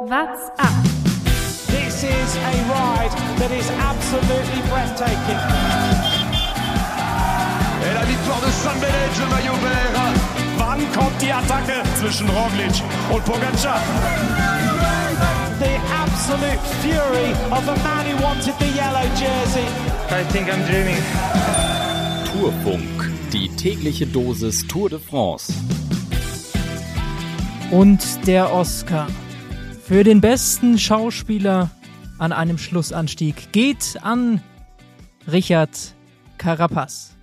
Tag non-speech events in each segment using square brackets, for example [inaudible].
What's up? This is a ride that is absolutely breathtaking. Et la victoire de San Benedge, le maillot vert. Wann kommt die Attacke zwischen Roglic und Pogacar? The absolute fury of a man who wanted the yellow jersey. I think I'm dreaming. Tourfunk, die tägliche Dosis Tour de France. Und der Oscar für den besten Schauspieler an einem Schlussanstieg geht an Richard Carapaz.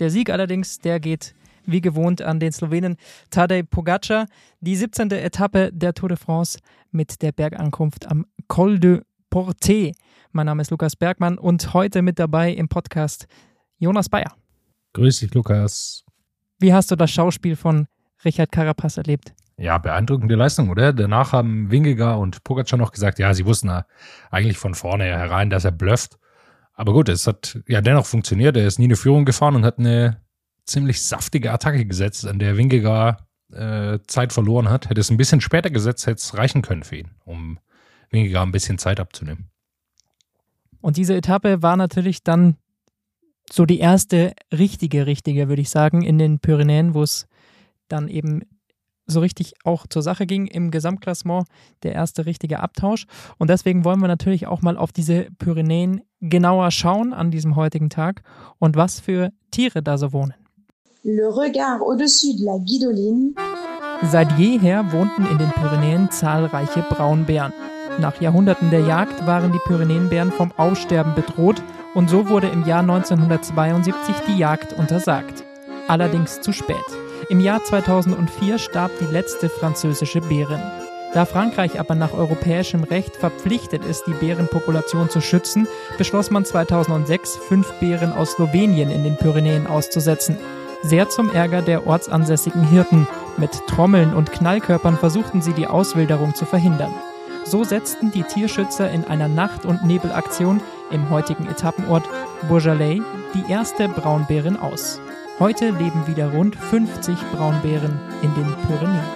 Der Sieg allerdings, der geht wie gewohnt an den Slowenen Tadej Pogacar. Die 17. Etappe der Tour de France mit der Bergankunft am Col de Porte. Mein Name ist Lukas Bergmann und heute mit dabei im Podcast Jonas Bayer. Grüß dich, Lukas. Wie hast du das Schauspiel von Richard Carapaz erlebt? Ja, beeindruckende Leistung, oder? Danach haben Wingegar und Pogacar noch gesagt, ja, sie wussten eigentlich von vorne herein, dass er blufft. Aber gut, es hat ja dennoch funktioniert. Er ist nie eine Führung gefahren und hat eine ziemlich saftige Attacke gesetzt, an der Wingegar äh, Zeit verloren hat. Hätte es ein bisschen später gesetzt, hätte es reichen können für ihn, um Wingegar ein bisschen Zeit abzunehmen. Und diese Etappe war natürlich dann so die erste richtige, richtige, würde ich sagen, in den Pyrenäen, wo es dann eben so richtig auch zur Sache ging im Gesamtklassement, der erste richtige Abtausch. Und deswegen wollen wir natürlich auch mal auf diese Pyrenäen genauer schauen an diesem heutigen Tag und was für Tiere da so wohnen. Le regard au-dessus de la Guidoline. Seit jeher wohnten in den Pyrenäen zahlreiche Braunbären. Nach Jahrhunderten der Jagd waren die Pyrenäenbären vom Aussterben bedroht und so wurde im Jahr 1972 die Jagd untersagt. Allerdings zu spät. Im Jahr 2004 starb die letzte französische Bärin. Da Frankreich aber nach europäischem Recht verpflichtet ist, die Bärenpopulation zu schützen, beschloss man 2006, fünf Bären aus Slowenien in den Pyrenäen auszusetzen. Sehr zum Ärger der ortsansässigen Hirten. Mit Trommeln und Knallkörpern versuchten sie die Auswilderung zu verhindern. So setzten die Tierschützer in einer Nacht- und Nebelaktion im heutigen Etappenort Bourjalais die erste Braunbärin aus. Heute leben wieder rund 50 Braunbären in den Pyrenäen.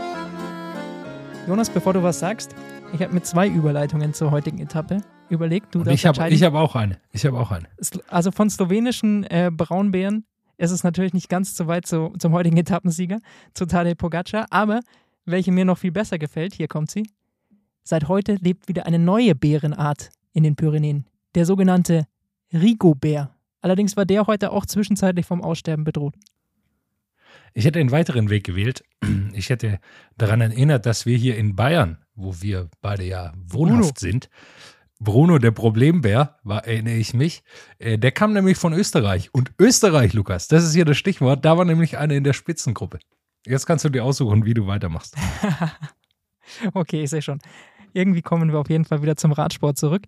Jonas, bevor du was sagst, ich habe mit zwei Überleitungen zur heutigen Etappe überlegt. Du Und ich habe hab auch eine. Ich habe auch eine. Also von slowenischen äh, Braunbären ist es natürlich nicht ganz so weit zu, zum heutigen Etappensieger, zu Tadej Pogacar, aber welche mir noch viel besser gefällt, hier kommt sie. Seit heute lebt wieder eine neue Bärenart in den Pyrenäen, der sogenannte Rigobär. Allerdings war der heute auch zwischenzeitlich vom Aussterben bedroht. Ich hätte einen weiteren Weg gewählt. Ich hätte daran erinnert, dass wir hier in Bayern, wo wir beide ja wohnhaft Bruno. sind, Bruno, der Problembär, war, erinnere ich mich, äh, der kam nämlich von Österreich. Und Österreich, Lukas, das ist hier das Stichwort, da war nämlich einer in der Spitzengruppe. Jetzt kannst du dir aussuchen, wie du weitermachst. [laughs] okay, ich sehe schon. Irgendwie kommen wir auf jeden Fall wieder zum Radsport zurück.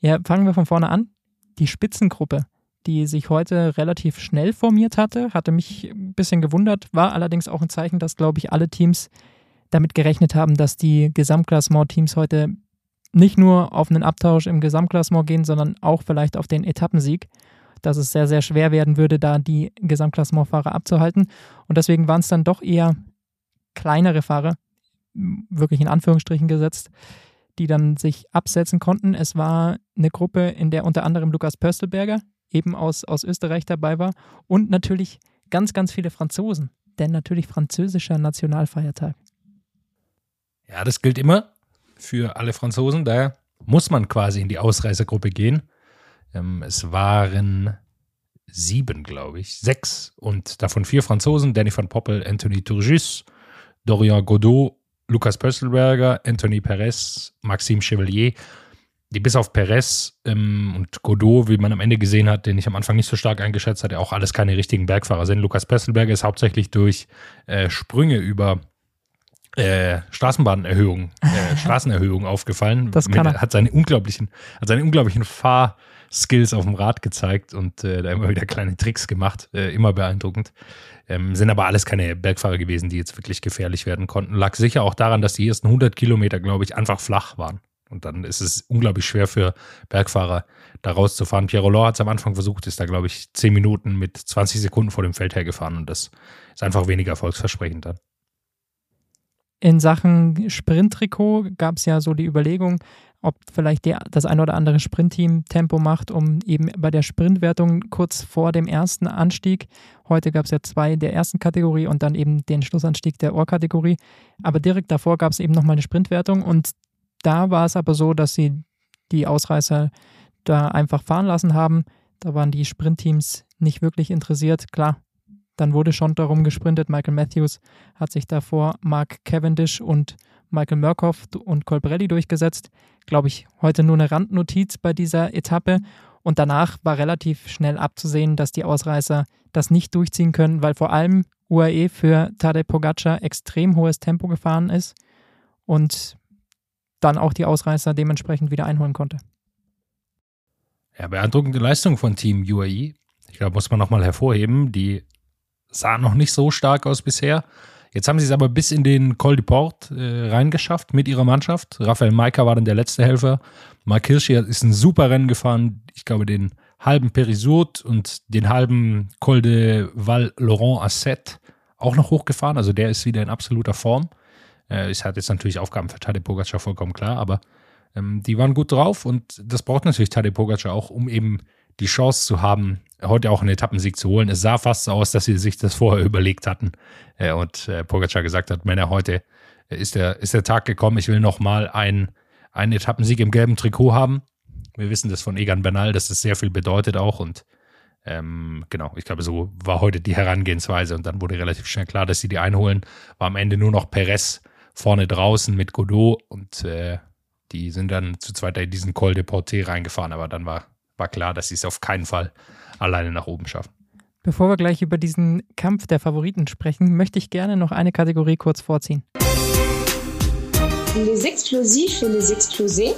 Ja, fangen wir von vorne an. Die Spitzengruppe, die sich heute relativ schnell formiert hatte, hatte mich ein bisschen gewundert, war allerdings auch ein Zeichen, dass, glaube ich, alle Teams damit gerechnet haben, dass die Gesamtklassement-Teams heute nicht nur auf einen Abtausch im Gesamtklassement gehen, sondern auch vielleicht auf den Etappensieg. Dass es sehr, sehr schwer werden würde, da die Gesamtklassementfahrer abzuhalten. Und deswegen waren es dann doch eher kleinere Fahrer, wirklich in Anführungsstrichen gesetzt, die dann sich absetzen konnten. Es war eine Gruppe, in der unter anderem Lukas Pöstelberger eben aus, aus Österreich dabei war und natürlich ganz, ganz viele Franzosen, denn natürlich französischer Nationalfeiertag. Ja, das gilt immer für alle Franzosen. Da muss man quasi in die Ausreißergruppe gehen. Ähm, es waren sieben, glaube ich, sechs und davon vier Franzosen: Danny van Poppel, Anthony Turgis, Dorian Godot, Lukas Pöstelberger, Anthony Perez, Maxime Chevalier. Die bis auf Perez ähm, und Godot, wie man am Ende gesehen hat, den ich am Anfang nicht so stark eingeschätzt hatte, auch alles keine richtigen Bergfahrer sind. Lukas Pöstelberger ist hauptsächlich durch äh, Sprünge über äh, Straßenbahnerhöhung, äh, [laughs] Straßenerhöhung aufgefallen. Das kann er. Hat seine unglaublichen, hat seine unglaublichen Fahrskills auf dem Rad gezeigt und äh, da immer wieder kleine Tricks gemacht. Äh, immer beeindruckend. Ähm, sind aber alles keine Bergfahrer gewesen, die jetzt wirklich gefährlich werden konnten. Lag sicher auch daran, dass die ersten 100 Kilometer, glaube ich, einfach flach waren. Und dann ist es unglaublich schwer für Bergfahrer, da rauszufahren. Pierre Rollor hat es am Anfang versucht, ist da, glaube ich, 10 Minuten mit 20 Sekunden vor dem Feld hergefahren. Und das ist einfach weniger erfolgsversprechend dann. In Sachen Sprinttrikot gab es ja so die Überlegung, ob vielleicht die, das ein oder andere Sprintteam Tempo macht, um eben bei der Sprintwertung kurz vor dem ersten Anstieg, heute gab es ja zwei der ersten Kategorie und dann eben den Schlussanstieg der Ohr-Kategorie, aber direkt davor gab es eben nochmal eine Sprintwertung und da war es aber so, dass sie die Ausreißer da einfach fahren lassen haben. Da waren die Sprintteams nicht wirklich interessiert. Klar, dann wurde schon darum gesprintet. Michael Matthews hat sich davor Mark Cavendish und Michael Murkoff und Colbrelli durchgesetzt. Glaube ich, heute nur eine Randnotiz bei dieser Etappe. Und danach war relativ schnell abzusehen, dass die Ausreißer das nicht durchziehen können, weil vor allem UAE für Tadej Pogacar extrem hohes Tempo gefahren ist und dann auch die Ausreißer dementsprechend wieder einholen konnte. Ja, beeindruckende Leistung von Team UAE. Ich glaube, muss man nochmal hervorheben. Die sah noch nicht so stark aus bisher. Jetzt haben sie es aber bis in den Col de Port äh, reingeschafft mit ihrer Mannschaft. Raphael Maika war dann der letzte Helfer. Mark Hirschi ist ein super Rennen gefahren. Ich glaube, den halben Perisurt und den halben Col de Val Laurent Asset auch noch hochgefahren. Also der ist wieder in absoluter Form. Äh, es hat jetzt natürlich Aufgaben für Tadej Pogacar vollkommen klar, aber ähm, die waren gut drauf und das braucht natürlich Tadej Pogacar auch, um eben die Chance zu haben, heute auch einen Etappensieg zu holen. Es sah fast so aus, dass sie sich das vorher [laughs] überlegt hatten äh, und äh, Pogacar gesagt hat, Männer, heute ist der, ist der Tag gekommen, ich will nochmal einen, einen Etappensieg im gelben Trikot haben. Wir wissen das von Egan Bernal, dass das sehr viel bedeutet auch und ähm, genau, ich glaube, so war heute die Herangehensweise und dann wurde relativ schnell klar, dass sie die einholen. War am Ende nur noch Perez vorne draußen mit Godot und äh, die sind dann zu zweit in diesen Col de Porte reingefahren, aber dann war, war klar, dass sie es auf keinen Fall alleine nach oben schaffen. Bevor wir gleich über diesen Kampf der Favoriten sprechen, möchte ich gerne noch eine Kategorie kurz vorziehen. Les explosifs et les explosés.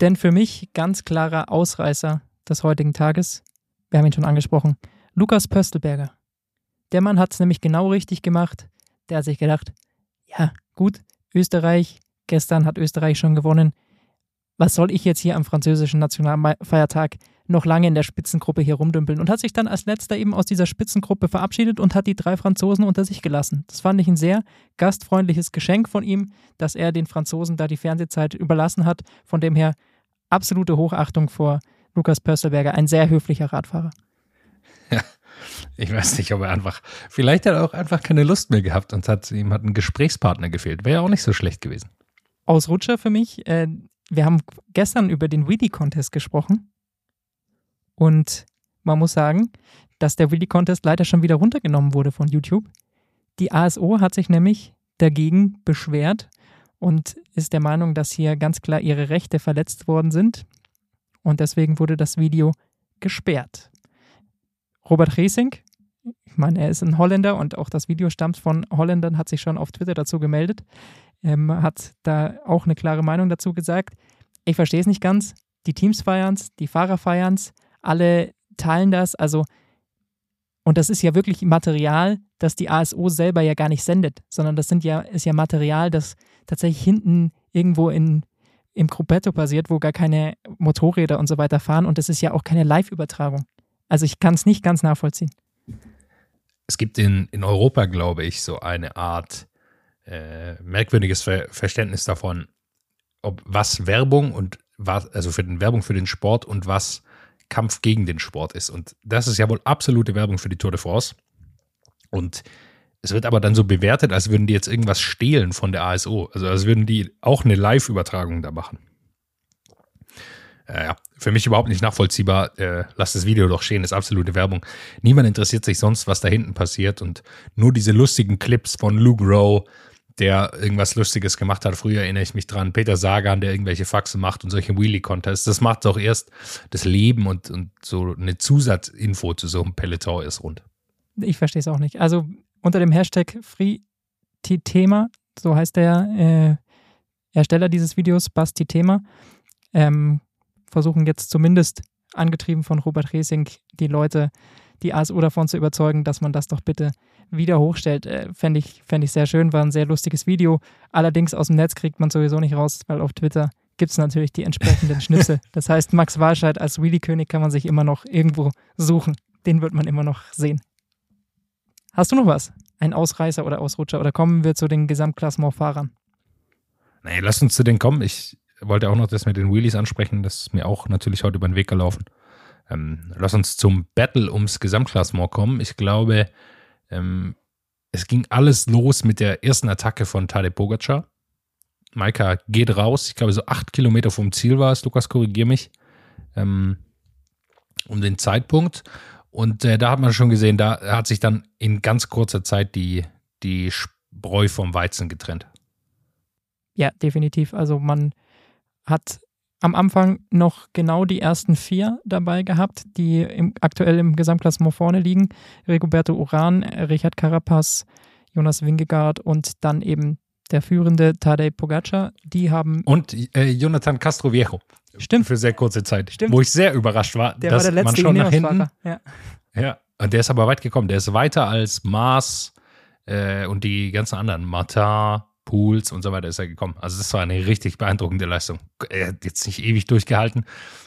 Denn für mich ganz klarer Ausreißer des heutigen Tages, wir haben ihn schon angesprochen, Lukas Pöstelberger. Der Mann hat es nämlich genau richtig gemacht. Der hat sich gedacht, ja, gut, Österreich, gestern hat Österreich schon gewonnen. Was soll ich jetzt hier am französischen Nationalfeiertag noch lange in der Spitzengruppe hier rumdümpeln und hat sich dann als letzter eben aus dieser Spitzengruppe verabschiedet und hat die drei Franzosen unter sich gelassen. Das fand ich ein sehr gastfreundliches Geschenk von ihm, dass er den Franzosen da die Fernsehzeit überlassen hat. Von dem her absolute Hochachtung vor Lukas Pösselberger, ein sehr höflicher Radfahrer. Ja, ich weiß nicht, ob er einfach, vielleicht hat er auch einfach keine Lust mehr gehabt und hat ihm hat ein Gesprächspartner gefehlt. Wäre ja auch nicht so schlecht gewesen. Ausrutscher für mich. Äh, wir haben gestern über den Wheelie Contest gesprochen und man muss sagen, dass der Wheelie Contest leider schon wieder runtergenommen wurde von YouTube. Die ASO hat sich nämlich dagegen beschwert und ist der Meinung, dass hier ganz klar ihre Rechte verletzt worden sind. Und deswegen wurde das Video gesperrt. Robert Reesing, ich meine, er ist ein Holländer und auch das Video stammt von Holländern, hat sich schon auf Twitter dazu gemeldet, ähm, hat da auch eine klare Meinung dazu gesagt. Ich verstehe es nicht ganz. Die Teams feiern es, die Fahrer feiern es, alle teilen das. Also, und das ist ja wirklich Material, das die ASO selber ja gar nicht sendet, sondern das sind ja, ist ja Material, das tatsächlich hinten irgendwo in, im Gruppetto passiert, wo gar keine Motorräder und so weiter fahren. Und das ist ja auch keine Live-Übertragung. Also ich kann es nicht ganz nachvollziehen. Es gibt in, in Europa, glaube ich, so eine Art äh, merkwürdiges Ver Verständnis davon, ob was Werbung und was, also für den Werbung für den Sport und was Kampf gegen den Sport ist. Und das ist ja wohl absolute Werbung für die Tour de France. Und es wird aber dann so bewertet, als würden die jetzt irgendwas stehlen von der ASO. Also als würden die auch eine Live-Übertragung da machen. Äh, ja, für mich überhaupt nicht nachvollziehbar. Äh, lass das Video doch stehen, ist absolute Werbung. Niemand interessiert sich sonst, was da hinten passiert. Und nur diese lustigen Clips von Luke Rowe, der irgendwas Lustiges gemacht hat. Früher erinnere ich mich dran. Peter Sagan, der irgendwelche Faxen macht und solche Wheelie-Contests. Das macht doch erst das Leben und, und so eine Zusatzinfo zu so einem Peloton ist rund. Ich verstehe es auch nicht. Also unter dem Hashtag FreeTithema, so heißt der äh, Ersteller dieses Videos, Basti Thema, ähm, versuchen jetzt zumindest angetrieben von Robert Resing die Leute, die ASU davon zu überzeugen, dass man das doch bitte wieder hochstellt. Äh, Fände ich, fänd ich sehr schön, war ein sehr lustiges Video. Allerdings aus dem Netz kriegt man sowieso nicht raus, weil auf Twitter gibt es natürlich die entsprechenden Schnipsel. [laughs] Das heißt, Max Walscheid als Wheelie-König kann man sich immer noch irgendwo suchen. Den wird man immer noch sehen. Hast du noch was? Ein Ausreißer oder Ausrutscher? Oder kommen wir zu den Gesamtklassementfahrern? Nee, lass uns zu denen kommen. Ich wollte auch noch das mit den Wheelies ansprechen. Das ist mir auch natürlich heute über den Weg gelaufen. Ähm, lass uns zum Battle ums Gesamtklassement kommen. Ich glaube, ähm, es ging alles los mit der ersten Attacke von Tadej Pogacar. Maika geht raus. Ich glaube, so acht Kilometer vom Ziel war es. Lukas, korrigier mich. Ähm, um den Zeitpunkt. Und äh, da hat man schon gesehen, da hat sich dann in ganz kurzer Zeit die, die Spreu vom Weizen getrennt. Ja, definitiv. Also man hat am Anfang noch genau die ersten vier dabei gehabt, die im, aktuell im Gesamtklassement vorne liegen. Rigoberto Uran, Richard Carapaz, Jonas Wingegaard und dann eben der führende Tadej Pogacar. Die haben. Und äh, Jonathan Castroviejo. Stimmt. Für sehr kurze Zeit. Stimmt. Wo ich sehr überrascht war, Der dass war der man letzte schon nach hinten. Ja. Ja, und der ist aber weit gekommen. Der ist weiter als Mars äh, und die ganzen anderen. Martin, Pools und so weiter ist er gekommen. Also das war eine richtig beeindruckende Leistung. Er hat jetzt nicht ewig durchgehalten.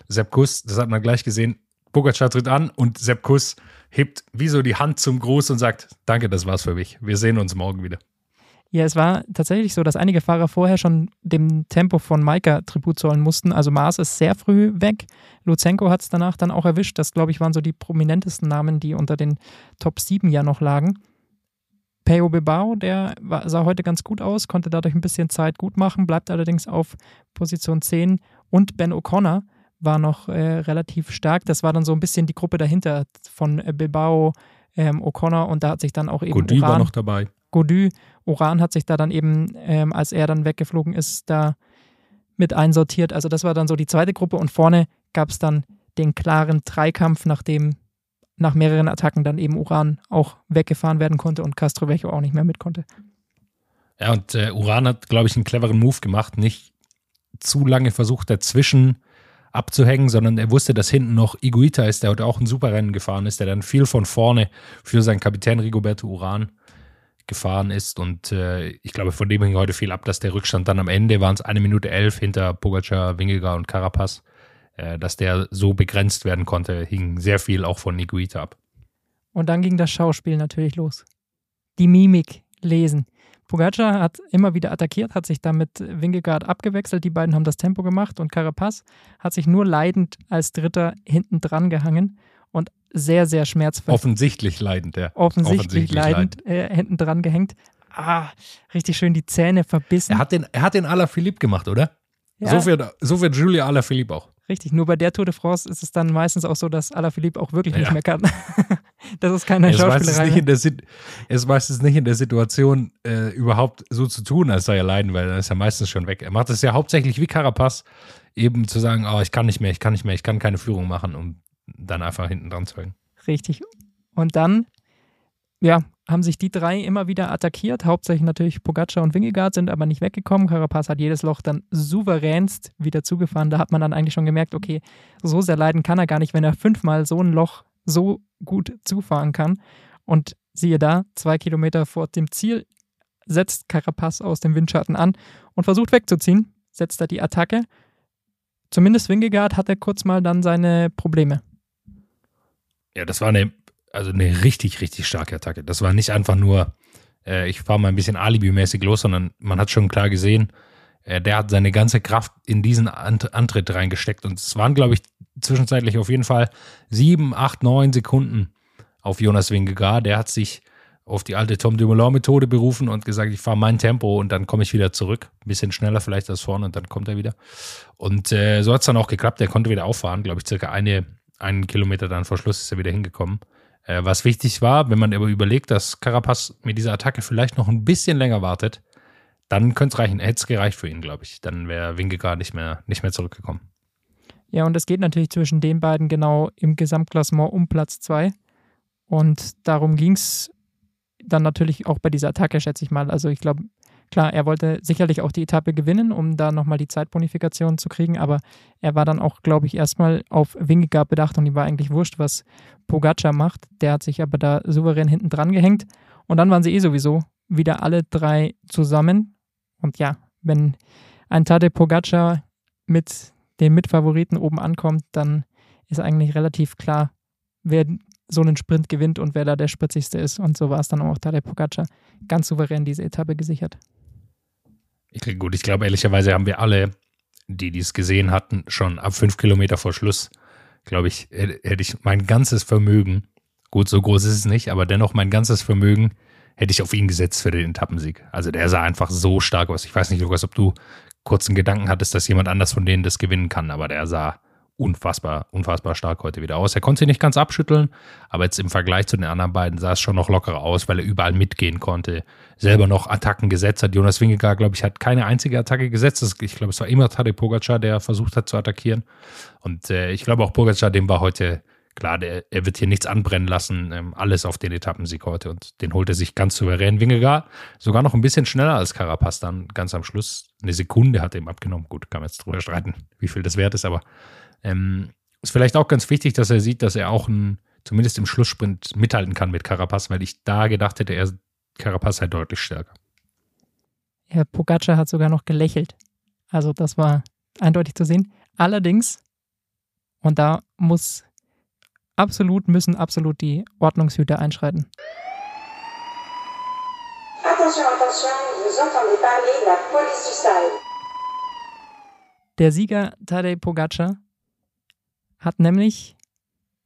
Sepp Kuss, das hat man gleich gesehen. Pogacar tritt an und Sepp Kuss hebt wie so die Hand zum Gruß und sagt, danke, das war's für mich. Wir sehen uns morgen wieder. Ja, es war tatsächlich so, dass einige Fahrer vorher schon dem Tempo von Maika Tribut zollen mussten. Also Mars ist sehr früh weg. Luzenko hat es danach dann auch erwischt. Das, glaube ich, waren so die prominentesten Namen, die unter den Top 7 ja noch lagen. Peo Bilbao, der sah heute ganz gut aus, konnte dadurch ein bisschen Zeit gut machen, bleibt allerdings auf Position 10. Und Ben O'Connor war noch äh, relativ stark. Das war dann so ein bisschen die Gruppe dahinter von äh, Bilbao, ähm, O'Connor und da hat sich dann auch eben Gody war noch dabei. Godu, Uran hat sich da dann eben, ähm, als er dann weggeflogen ist, da mit einsortiert. Also das war dann so die zweite Gruppe und vorne gab es dann den klaren Dreikampf, nachdem nach mehreren Attacken dann eben Uran auch weggefahren werden konnte und Castroviejo auch nicht mehr mit konnte. Ja, und äh, Uran hat, glaube ich, einen cleveren Move gemacht. Nicht zu lange versucht, dazwischen abzuhängen, sondern er wusste, dass hinten noch Iguita ist, der heute auch ein super Rennen gefahren ist, der dann viel von vorne für seinen Kapitän Rigoberto Uran gefahren ist. Und äh, ich glaube, von dem hing heute viel ab, dass der Rückstand dann am Ende waren es eine Minute elf hinter Pogacar, Wingegaard und Carapaz, dass der so begrenzt werden konnte, hing sehr viel auch von Iguita ab. Und dann ging das Schauspiel natürlich los. Die Mimik lesen. Pogacar hat immer wieder attackiert, hat sich damit Wingegaard abgewechselt. Die beiden haben das Tempo gemacht und Carapaz hat sich nur leidend als Dritter hinten dran gehangen und sehr, sehr schmerzvoll. Offensichtlich leidend, ja. offensichtlich, leidend äh, hinten dran gehängt. Ah, richtig schön die Zähne verbissen. Er hat den, er hat den Alaphilippe gemacht, oder? Ja. So, wird, so wird Julia Alaphilippe auch. Richtig, nur bei der Tour de France ist es dann meistens auch so, dass Alaphilippe auch wirklich nicht Ja. mehr kann. [laughs] das ist keine Er ist, Schauspielerei. nicht in der, Sit- er ist meistens nicht in der Situation, äh, überhaupt so zu tun, als sei er leiden, weil dann ist er meistens schon weg. Er macht es ja hauptsächlich wie Carapaz, eben zu sagen, oh, ich kann nicht mehr, ich kann nicht mehr, ich kann keine Führung machen, um dann einfach hinten dran zu hängen. Richtig. Und dann, ja, haben sich die drei immer wieder attackiert. Hauptsächlich natürlich Pogacar und Wingegaard sind aber nicht weggekommen. Carapaz hat jedes Loch dann souveränst wieder zugefahren. Da hat man dann eigentlich schon gemerkt, okay, so sehr leiden kann er gar nicht, wenn er fünfmal so ein Loch so gut zufahren kann. Und siehe da, zwei Kilometer vor dem Ziel setzt Carapaz aus dem Windschatten an und versucht wegzuziehen. Setzt da die Attacke. Zumindest Wingegaard hatte kurz mal dann seine Probleme. Ja, das war eine, also eine richtig, richtig starke Attacke. Das war nicht einfach nur, äh, ich fahre mal ein bisschen alibimäßig los, sondern man hat schon klar gesehen, äh, der hat seine ganze Kraft in diesen Ant Antritt reingesteckt. Und es waren, glaube ich, zwischenzeitlich auf jeden Fall sieben, acht, neun Sekunden auf Jonas Wingegaard. Der hat sich auf die alte Tom Dumoulin-Methode berufen und gesagt, ich fahre mein Tempo und dann komme ich wieder zurück. Ein bisschen schneller vielleicht als vorne und dann kommt er wieder. Und äh, so hat es dann auch geklappt. Er konnte wieder auffahren, glaube ich, circa eine, einen Kilometer dann vor Schluss ist er wieder hingekommen. Äh, was wichtig war, wenn man aber überlegt, dass Carapaz mit dieser Attacke vielleicht noch ein bisschen länger wartet, dann könnte es reichen. Hätte es gereicht für ihn, glaube ich. Dann wäre Wingegaard nicht mehr, nicht mehr zurückgekommen. Ja, und es geht natürlich zwischen den beiden genau im Gesamtklassement um Platz zwei. Und darum ging es dann natürlich auch bei dieser Attacke, schätze ich mal. Also ich glaube, klar, er wollte sicherlich auch die Etappe gewinnen, um da nochmal die Zeitbonifikation zu kriegen, aber er war dann auch, glaube ich, erstmal auf Wingegaard bedacht und ihm war eigentlich wurscht, was Pogacar macht. Der hat sich aber da souverän hinten dran gehängt. Und dann waren sie eh sowieso wieder alle drei zusammen. Und ja, wenn ein Tadej Pogacar mit den Mitfavoriten oben ankommt, dann ist eigentlich relativ klar, wer so einen Sprint gewinnt und wer da der spritzigste ist. Und so war es dann auch Tadej Pogacar ganz souverän diese Etappe gesichert. Ich, gut, ich glaube, ehrlicherweise haben wir alle, die dies gesehen hatten, schon ab fünf Kilometer vor Schluss, glaube ich, hätte ich mein ganzes Vermögen, gut, so groß ist es nicht, aber dennoch mein ganzes Vermögen hätte ich auf ihn gesetzt für den Etappensieg. Also der sah einfach so stark aus. Ich weiß nicht, Lukas, ob du kurzen Gedanken hattest, dass jemand anders von denen das gewinnen kann, aber der sah unfassbar, unfassbar stark heute wieder aus. Er konnte sich nicht ganz abschütteln, aber jetzt im Vergleich zu den anderen beiden sah es schon noch lockerer aus, weil er überall mitgehen konnte, selber noch Attacken gesetzt hat. Jonas Wingegaard, glaube ich, hat keine einzige Attacke gesetzt. Ich glaube, es war immer Tadej Pogacar, der versucht hat zu attackieren. Und äh, ich glaube auch Pogacar, dem war heute klar, der, er wird hier nichts anbrennen lassen, ähm, alles auf den Etappensieg heute und den holt er sich ganz souverän. Wingegaard sogar noch ein bisschen schneller als Carapaz dann ganz am Schluss. Eine Sekunde hat er ihm abgenommen. Gut, kann man jetzt drüber streiten, wie viel das wert ist, aber ähm, ist vielleicht auch ganz wichtig, dass er sieht, dass er auch ein, zumindest im Schlusssprint mithalten kann mit Carapaz, weil ich da gedacht hätte, er Carapaz halt deutlich stärker. Herr Pogacar hat sogar noch gelächelt. Also das war eindeutig zu sehen. Allerdings, und da muss absolut, müssen absolut die Ordnungshüter einschreiten. Attention, attention, vous entendez parler la police du style. Der Sieger Tadej Pogacar hat nämlich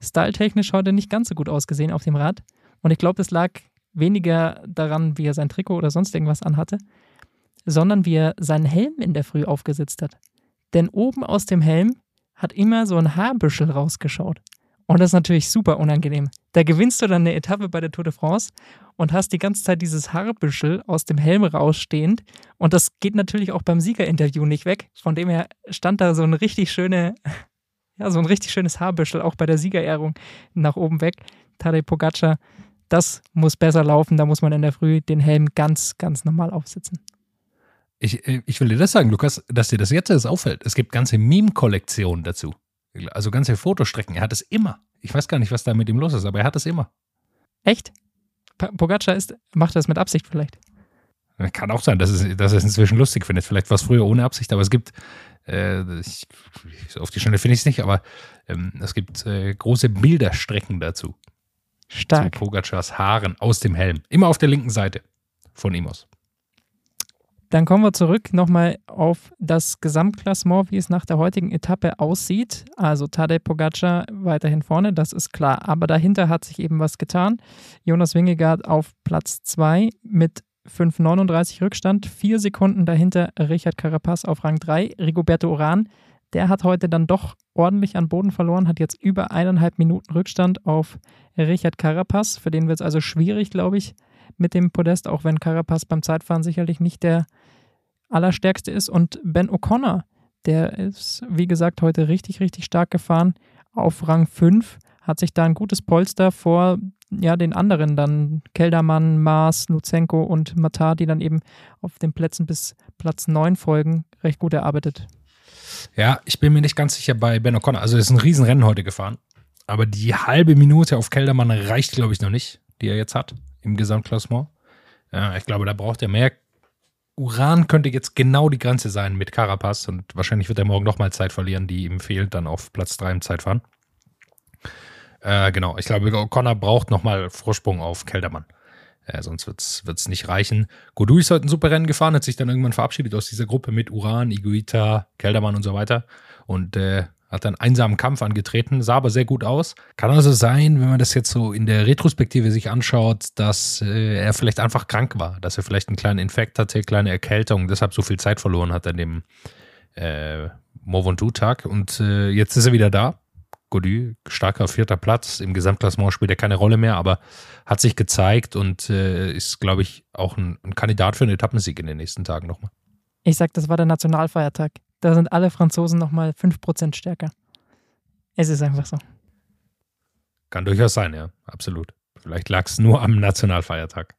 styletechnisch heute nicht ganz so gut ausgesehen auf dem Rad. Und ich glaube, es lag weniger daran, wie er sein Trikot oder sonst irgendwas anhatte, sondern wie er seinen Helm in der Früh aufgesetzt hat. Denn oben aus dem Helm hat immer so ein Haarbüschel rausgeschaut. Und das ist natürlich super unangenehm. Da gewinnst du dann eine Etappe bei der Tour de France und hast die ganze Zeit dieses Haarbüschel aus dem Helm rausstehend. Und das geht natürlich auch beim Siegerinterview nicht weg. Von dem her stand da so ein richtig schöne, ja, so ein richtig schönes Haarbüschel auch bei der Siegerehrung nach oben weg. Tadej Pogacar, das muss besser laufen. Da muss man in der Früh den Helm ganz, ganz normal aufsetzen. Ich, ich will dir das sagen, Lukas, dass dir das jetzt erst auffällt. Es gibt ganze Meme-Kollektionen dazu. Also ganze Fotostrecken. Er hat es immer. Ich weiß gar nicht, was da mit ihm los ist, aber er hat es immer. Echt? Pogacar ist, macht das mit Absicht vielleicht. Kann auch sein, dass es, dass es inzwischen lustig findet. Vielleicht war es früher ohne Absicht, aber es gibt, äh, ich, auf die Schnelle finde ich es nicht, aber ähm, es gibt äh, große Bilderstrecken dazu. Stark. Zu Pogacars Haaren aus dem Helm. Immer auf der linken Seite von ihm aus. Dann kommen wir zurück nochmal auf das Gesamtklassement, wie es nach der heutigen Etappe aussieht. Also Tadej Pogacar weiterhin vorne, das ist klar. Aber dahinter hat sich eben was getan. Jonas Wingegaard auf Platz 2 mit 5,39 Rückstand. Vier Sekunden dahinter Richard Carapaz auf Rang 3. Rigoberto Uran, der hat heute dann doch ordentlich an Boden verloren, hat jetzt über eineinhalb Minuten Rückstand auf Richard Carapaz. Für den wird es also schwierig, glaube ich, mit dem Podest, auch wenn Carapaz beim Zeitfahren sicherlich nicht der allerstärkste ist. Und Ben O'Connor, der ist, wie gesagt, heute richtig, richtig stark gefahren auf Rang 5, hat sich da ein gutes Polster vor ja, den anderen dann Keldermann, Maas, Luzenko und Matar, die dann eben auf den Plätzen bis Platz 9 folgen, recht gut erarbeitet. Ja, ich bin mir nicht ganz sicher bei Ben O'Connor. Also, es ist ein Riesenrennen heute gefahren. Aber die halbe Minute auf Keldermann reicht, glaube ich, noch nicht, die er jetzt hat im Gesamtklassement. Ja, ich glaube, da braucht er mehr. Uran könnte jetzt genau die Grenze sein mit Carapaz und wahrscheinlich wird er morgen nochmal Zeit verlieren, die ihm fehlt, dann auf Platz 3 im Zeitfahren. Äh, genau, ich glaube, O'Connor braucht nochmal Vorsprung auf Keldermann. Äh, sonst wird es nicht reichen. Godou ist heute ein super Rennen gefahren, hat sich dann irgendwann verabschiedet aus dieser Gruppe mit Uran, Iguita, Keldermann und so weiter. Und äh, hat einen einsamen Kampf angetreten, sah aber sehr gut aus. Kann also sein, wenn man das jetzt so in der Retrospektive sich anschaut, dass äh, er vielleicht einfach krank war, dass er vielleicht einen kleinen Infekt hatte, kleine Erkältung, deshalb so viel Zeit verloren hat an dem äh, Movontu-Tag. Und äh, jetzt ist er wieder da. Godu, starker vierter Platz. Im Gesamtklassement spielt er keine Rolle mehr, aber hat sich gezeigt und äh, ist, glaube ich, auch ein, ein Kandidat für einen Etappensieg in den nächsten Tagen nochmal. Ich sag, das war der Nationalfeiertag. Da sind alle Franzosen nochmal 5% stärker. Es ist einfach so. Kann durchaus sein, ja, absolut. Vielleicht lag es nur am Nationalfeiertag.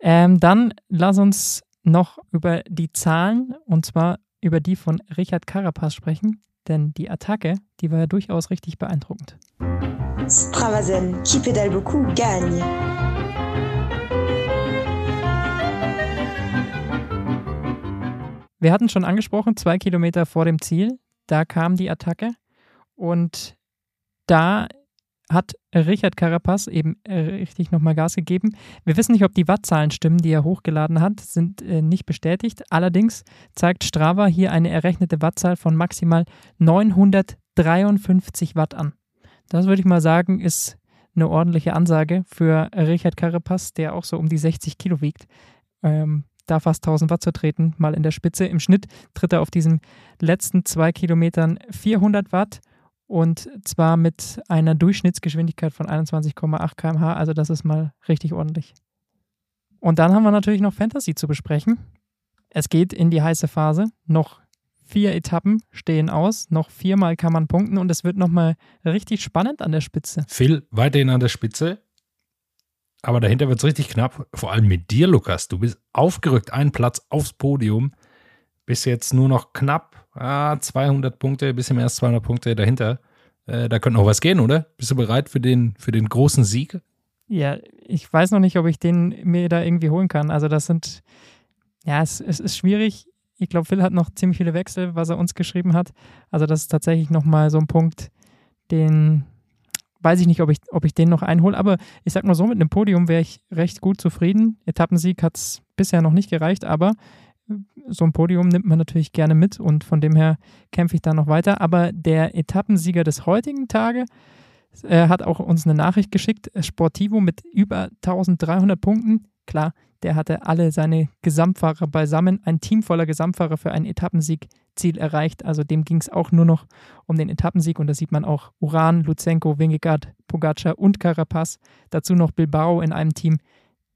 Ähm, dann lass uns noch über die Zahlen und zwar über die von Richard Carapaz sprechen, denn die Attacke, die war ja durchaus richtig beeindruckend. Stravazen, qui pédale beaucoup, gagne. Wir hatten schon angesprochen, zwei Kilometer vor dem Ziel, da kam die Attacke und da hat Richard Carapaz eben äh, richtig nochmal Gas gegeben. Wir wissen nicht, ob die Wattzahlen stimmen, die er hochgeladen hat, sind äh, nicht bestätigt. Allerdings zeigt Strava hier eine errechnete Wattzahl von maximal 953 Watt an. Das würde ich mal sagen, ist eine ordentliche Ansage für Richard Carapaz, der auch so um die 60 Kilo wiegt. Ähm, da fast 1000 Watt zu treten, mal in der Spitze. Im Schnitt tritt er auf diesen letzten zwei Kilometern 400 Watt und zwar mit einer Durchschnittsgeschwindigkeit von 21,8 km/h. Also das ist mal richtig ordentlich. Und dann haben wir natürlich noch Fantasy zu besprechen. Es geht in die heiße Phase. Noch vier Etappen stehen aus. Noch viermal kann man punkten und es wird nochmal richtig spannend an der Spitze. Phil weiterhin an der Spitze. Aber dahinter wird es richtig knapp. Vor allem mit dir, Lukas. Du bist aufgerückt, einen Platz aufs Podium. Bist jetzt nur noch knapp ah, 200 Punkte, ein bisschen mehr als 200 Punkte dahinter. Äh, da könnte noch was gehen, oder? Bist du bereit für den, für den großen Sieg? Ja, ich weiß noch nicht, ob ich den mir da irgendwie holen kann. Also das sind, ja, es, es ist schwierig. Ich glaube, Phil hat noch ziemlich viele Wechsel, was er uns geschrieben hat. Also das ist tatsächlich nochmal so ein Punkt, den weiß ich nicht, ob ich, ob ich den noch einhole. Aber ich sag mal so, mit einem Podium wäre ich recht gut zufrieden. Etappensieg hat es bisher noch nicht gereicht, aber so ein Podium nimmt man natürlich gerne mit und von dem her kämpfe ich da noch weiter. Aber der Etappensieger des heutigen Tages äh, hat auch uns eine Nachricht geschickt. Sportivo mit über 1300 Punkten. Klar, der hatte alle seine Gesamtfahrer beisammen. Ein Team voller Gesamtfahrer für ein Etappensieg-Ziel erreicht. Also dem ging es auch nur noch um den Etappensieg. Und da sieht man auch Uran, Luzenko, Wingegaard, Pogacar und Carapaz. Dazu noch Bilbao in einem Team.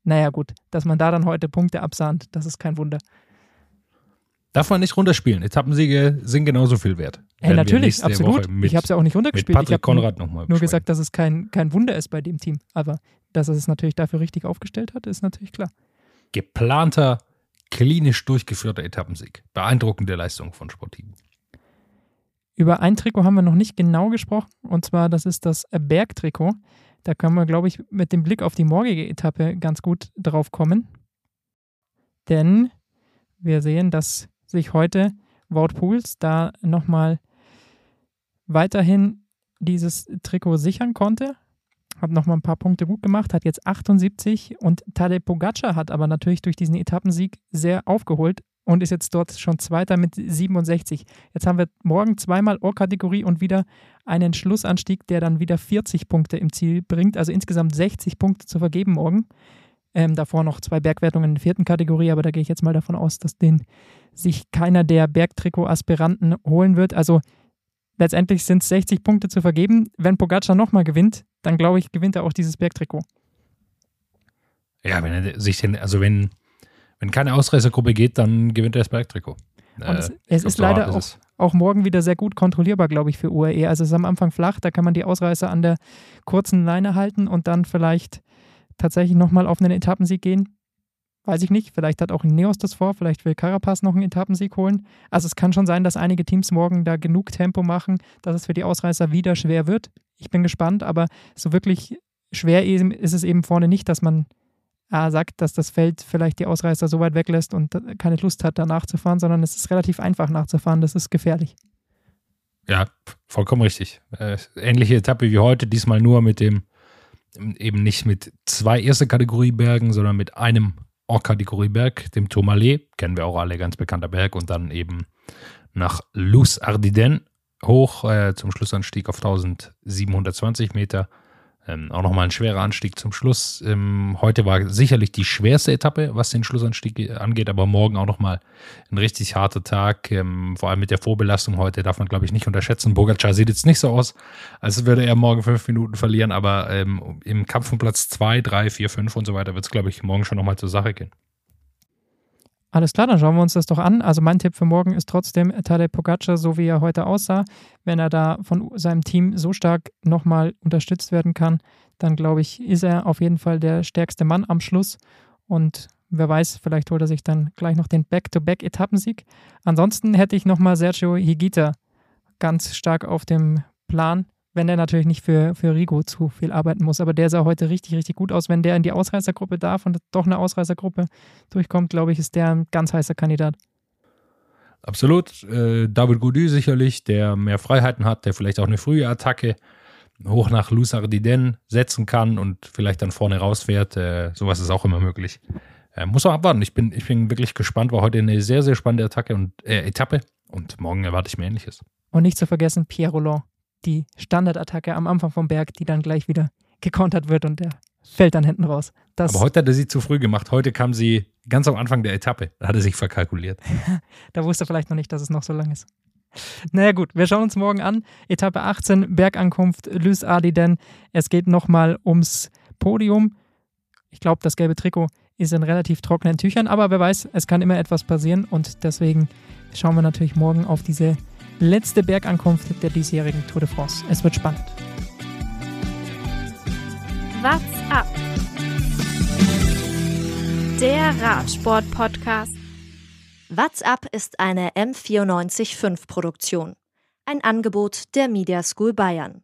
Naja, gut, dass man da dann heute Punkte absahnt, das ist kein Wunder. Darf man nicht runterspielen. Etappensiege sind genauso viel wert. Hey, natürlich, absolut. Mit, ich habe es ja auch nicht runtergespielt. Patrick Konrad nochmal. Nur gesagt, dass es kein, kein Wunder ist bei dem Team. Aber dass er es natürlich dafür richtig aufgestellt hat, ist natürlich klar. Geplanter, klinisch durchgeführter Etappensieg. Beeindruckende Leistung von Sportivo. Über ein Trikot haben wir noch nicht genau gesprochen. Und zwar, das ist das Bergtrikot. Da können wir, glaube ich, mit dem Blick auf die morgige Etappe ganz gut drauf kommen. Denn wir sehen, dass sich heute Wout da nochmal weiterhin dieses Trikot sichern konnte. Hat nochmal ein paar Punkte gut gemacht, hat jetzt 78 und Tadej Pogacar hat aber natürlich durch diesen Etappensieg sehr aufgeholt und ist jetzt dort schon Zweiter mit 67. Jetzt haben wir morgen zweimal Ohr-Kategorie und wieder einen Schlussanstieg, der dann wieder 40 Punkte im Ziel bringt, also insgesamt 60 Punkte zu vergeben morgen. Ähm, davor noch zwei Bergwertungen in der vierten Kategorie, aber da gehe ich jetzt mal davon aus, dass den sich keiner der Bergtrikot-Aspiranten holen wird. Also letztendlich sind es 60 Punkte zu vergeben. Wenn Pogacar nochmal gewinnt, dann glaube ich, gewinnt er auch dieses Bergtrikot. Ja, wenn er sich denn, also wenn, wenn keine Ausreißergruppe geht, dann gewinnt er das Bergtrikot. Äh, es, es ist leider auch, auch, morgen wieder sehr gut kontrollierbar, glaube ich, für UAE. Also es ist am Anfang flach, da kann man die Ausreißer an der kurzen Leine halten und dann vielleicht tatsächlich nochmal auf einen Etappensieg gehen. Weiß ich nicht. Vielleicht hat auch Neos das vor. Vielleicht will Carapaz noch einen Etappensieg holen. Also es kann schon sein, dass einige Teams morgen da genug Tempo machen, dass es für die Ausreißer wieder schwer wird. Ich bin gespannt, aber so wirklich schwer ist es eben vorne nicht, dass man äh, sagt, dass das Feld vielleicht die Ausreißer so weit weglässt und keine Lust hat, da nachzufahren, sondern es ist relativ einfach nachzufahren. Das ist gefährlich. Ja, vollkommen richtig. Äh, ähnliche Etappe wie heute, diesmal nur mit dem, eben nicht mit zwei erste Kategorie Bergen, sondern mit einem Orkategorie-Berg, dem Tourmalet, kennen wir auch alle, ganz bekannter Berg, und dann eben nach Luz Ardiden hoch äh, zum Schlussanstieg auf 1720 Meter. Ähm, auch nochmal ein schwerer Anstieg zum Schluss. Ähm, heute war sicherlich die schwerste Etappe, was den Schlussanstieg angeht, aber morgen auch nochmal ein richtig harter Tag. Ähm, vor allem mit der Vorbelastung heute darf man, glaube ich, nicht unterschätzen. Bogacar sieht jetzt nicht so aus, als würde er morgen fünf Minuten verlieren, aber ähm, im Kampf um Platz zwei, drei, vier, fünf und so weiter wird es, glaube ich, morgen schon nochmal zur Sache gehen. Alles klar, dann schauen wir uns das doch an. Also mein Tipp für morgen ist trotzdem Tadej Pogacar, so wie er heute aussah. Wenn er da von seinem Team so stark nochmal unterstützt werden kann, dann glaube ich, ist er auf jeden Fall der stärkste Mann am Schluss. Und wer weiß, vielleicht holt er sich dann gleich noch den Back-to-Back-Etappensieg. Ansonsten hätte ich nochmal Sergio Higuita ganz stark auf dem Plan wenn er natürlich nicht für, für Rigo zu viel arbeiten muss. Aber der sah heute richtig, richtig gut aus. Wenn der in die Ausreißergruppe darf und doch eine Ausreißergruppe durchkommt, glaube ich, ist der ein ganz heißer Kandidat. Absolut. Äh, David Goudy sicherlich, der mehr Freiheiten hat, der vielleicht auch eine frühe Attacke hoch nach Luzardiden setzen kann und vielleicht dann vorne rausfährt. Äh, sowas ist auch immer möglich. Äh, muss man abwarten. Ich bin, ich bin wirklich gespannt. War heute eine sehr, sehr spannende Attacke und äh, Etappe. Und morgen erwarte ich mir Ähnliches. Und nicht zu vergessen, Pierre Roland, die Standardattacke am Anfang vom Berg, die dann gleich wieder gekontert wird und der fällt dann hinten raus. Das Aber heute hat er sie zu früh gemacht. Heute kam sie ganz am Anfang der Etappe. Da hat er sich verkalkuliert. [laughs] da wusste er vielleicht noch nicht, dass es noch so lang ist. Naja gut, wir schauen uns morgen an. Etappe 18, Bergankunft Lys Ardiden. Es geht nochmal ums Podium. Ich glaube, das gelbe Trikot ist in relativ trockenen Tüchern, aber wer weiß, es kann immer etwas passieren und deswegen schauen wir natürlich morgen auf diese letzte Bergankunft der diesjährigen Tour de France. Es wird spannend. What's up? Der Radsport-Podcast. What's up ist eine M945 Produktion. Ein Angebot der Media School Bayern.